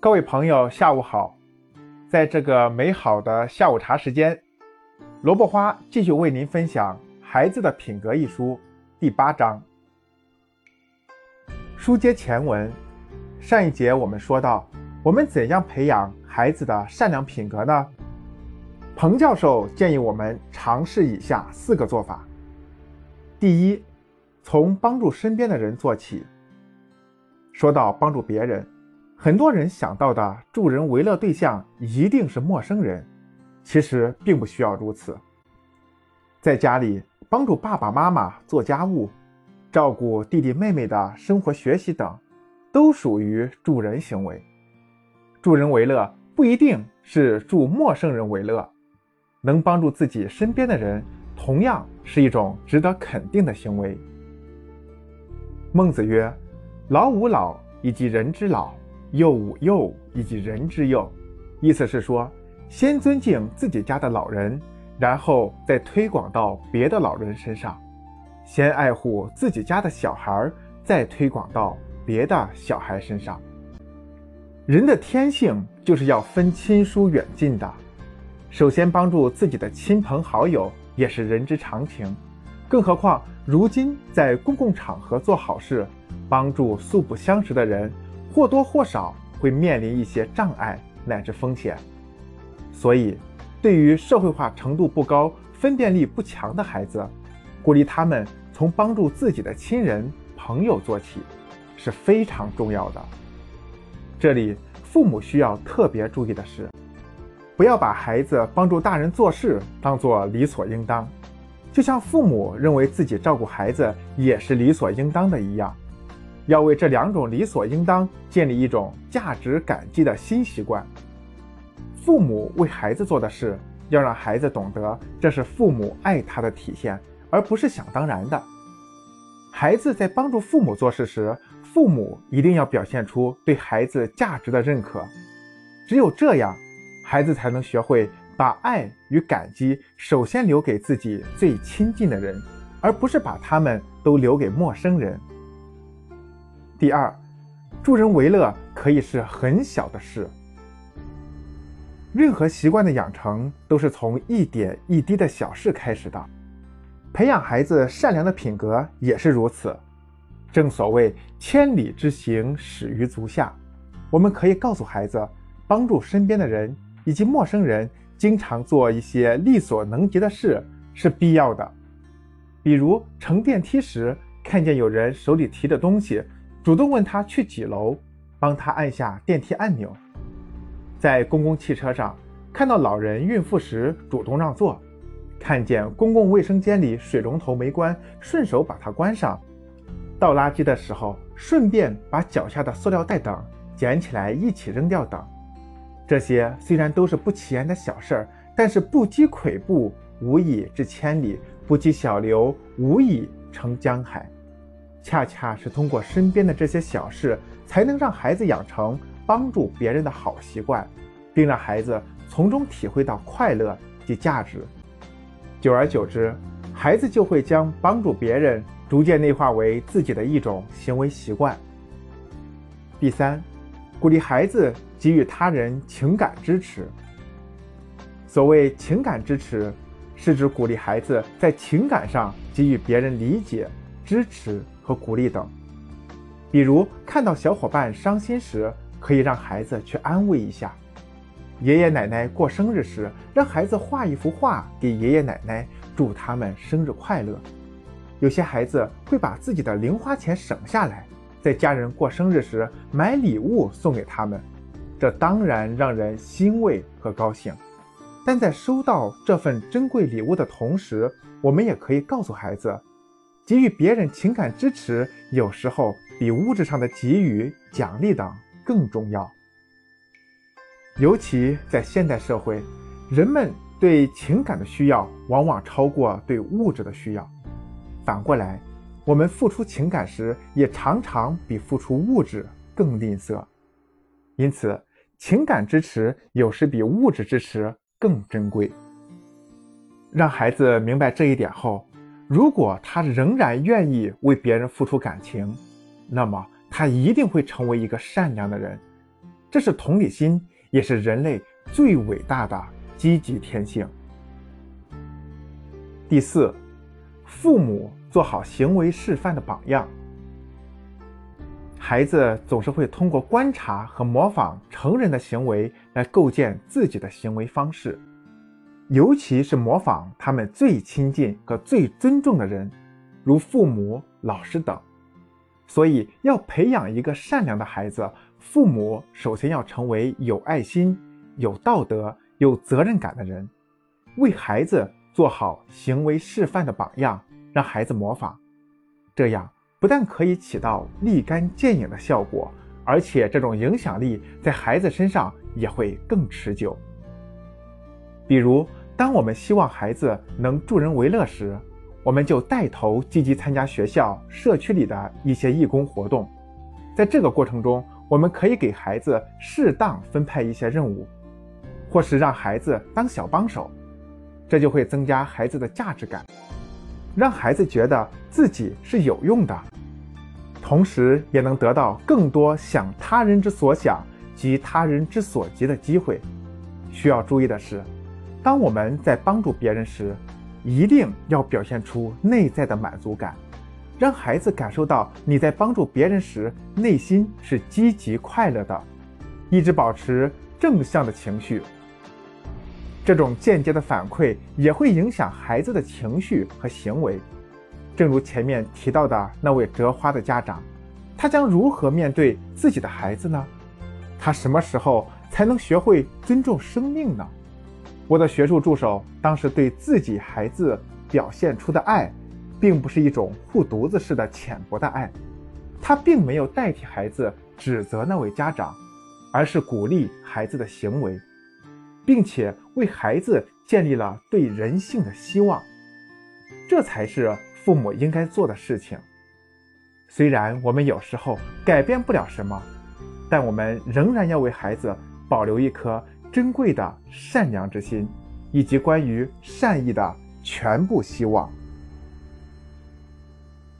各位朋友，下午好！在这个美好的下午茶时间，萝卜花继续为您分享《孩子的品格》一书第八章。书接前文，上一节我们说到，我们怎样培养孩子的善良品格呢？彭教授建议我们尝试以下四个做法：第一，从帮助身边的人做起。说到帮助别人。很多人想到的助人为乐对象一定是陌生人，其实并不需要如此。在家里帮助爸爸妈妈做家务，照顾弟弟妹妹的生活学习等，都属于助人行为。助人为乐不一定是助陌生人为乐，能帮助自己身边的人，同样是一种值得肯定的行为。孟子曰：“老吾老以及人之老。”幼吾幼以及人之幼，意思是说，先尊敬自己家的老人，然后再推广到别的老人身上；先爱护自己家的小孩，再推广到别的小孩身上。人的天性就是要分亲疏远近的，首先帮助自己的亲朋好友也是人之常情，更何况如今在公共场合做好事，帮助素不相识的人。或多或少会面临一些障碍乃至风险，所以，对于社会化程度不高、分辨力不强的孩子，鼓励他们从帮助自己的亲人、朋友做起，是非常重要的。这里，父母需要特别注意的是，不要把孩子帮助大人做事当做理所应当，就像父母认为自己照顾孩子也是理所应当的一样。要为这两种理所应当建立一种价值感激的新习惯。父母为孩子做的事，要让孩子懂得这是父母爱他的体现，而不是想当然的。孩子在帮助父母做事时，父母一定要表现出对孩子价值的认可。只有这样，孩子才能学会把爱与感激首先留给自己最亲近的人，而不是把他们都留给陌生人。第二，助人为乐可以是很小的事。任何习惯的养成都是从一点一滴的小事开始的，培养孩子善良的品格也是如此。正所谓千里之行，始于足下。我们可以告诉孩子，帮助身边的人以及陌生人，经常做一些力所能及的事是必要的。比如乘电梯时，看见有人手里提着东西。主动问他去几楼，帮他按下电梯按钮。在公共汽车上看到老人、孕妇时，主动让座；看见公共卫生间里水龙头没关，顺手把它关上；倒垃圾的时候，顺便把脚下的塑料袋等捡起来一起扔掉等。这些虽然都是不起眼的小事儿，但是不积跬步，无以至千里；不积小流，无以成江海。恰恰是通过身边的这些小事，才能让孩子养成帮助别人的好习惯，并让孩子从中体会到快乐及价值。久而久之，孩子就会将帮助别人逐渐内化为自己的一种行为习惯。第三，鼓励孩子给予他人情感支持。所谓情感支持，是指鼓励孩子在情感上给予别人理解、支持。和鼓励等，比如看到小伙伴伤心时，可以让孩子去安慰一下；爷爷奶奶过生日时，让孩子画一幅画给爷爷奶奶，祝他们生日快乐。有些孩子会把自己的零花钱省下来，在家人过生日时买礼物送给他们，这当然让人欣慰和高兴。但在收到这份珍贵礼物的同时，我们也可以告诉孩子。给予别人情感支持，有时候比物质上的给予、奖励等更重要。尤其在现代社会，人们对情感的需要往往超过对物质的需要。反过来，我们付出情感时，也常常比付出物质更吝啬。因此，情感支持有时比物质支持更珍贵。让孩子明白这一点后。如果他仍然愿意为别人付出感情，那么他一定会成为一个善良的人。这是同理心，也是人类最伟大的积极天性。第四，父母做好行为示范的榜样。孩子总是会通过观察和模仿成人的行为来构建自己的行为方式，尤其是模仿他们最亲近和最尊重的人，如父母、老师等。所以，要培养一个善良的孩子，父母首先要成为有爱心、有道德、有责任感的人，为孩子做好行为示范的榜样，让孩子模仿，这样。不但可以起到立竿见影的效果，而且这种影响力在孩子身上也会更持久。比如，当我们希望孩子能助人为乐时，我们就带头积极参加学校、社区里的一些义工活动。在这个过程中，我们可以给孩子适当分派一些任务，或是让孩子当小帮手，这就会增加孩子的价值感。让孩子觉得自己是有用的，同时也能得到更多想他人之所想及他人之所及的机会。需要注意的是，当我们在帮助别人时，一定要表现出内在的满足感，让孩子感受到你在帮助别人时内心是积极快乐的，一直保持正向的情绪。这种间接的反馈也会影响孩子的情绪和行为，正如前面提到的那位折花的家长，他将如何面对自己的孩子呢？他什么时候才能学会尊重生命呢？我的学术助手当时对自己孩子表现出的爱，并不是一种护犊子式的浅薄的爱，他并没有代替孩子指责那位家长，而是鼓励孩子的行为。并且为孩子建立了对人性的希望，这才是父母应该做的事情。虽然我们有时候改变不了什么，但我们仍然要为孩子保留一颗珍贵的善良之心，以及关于善意的全部希望。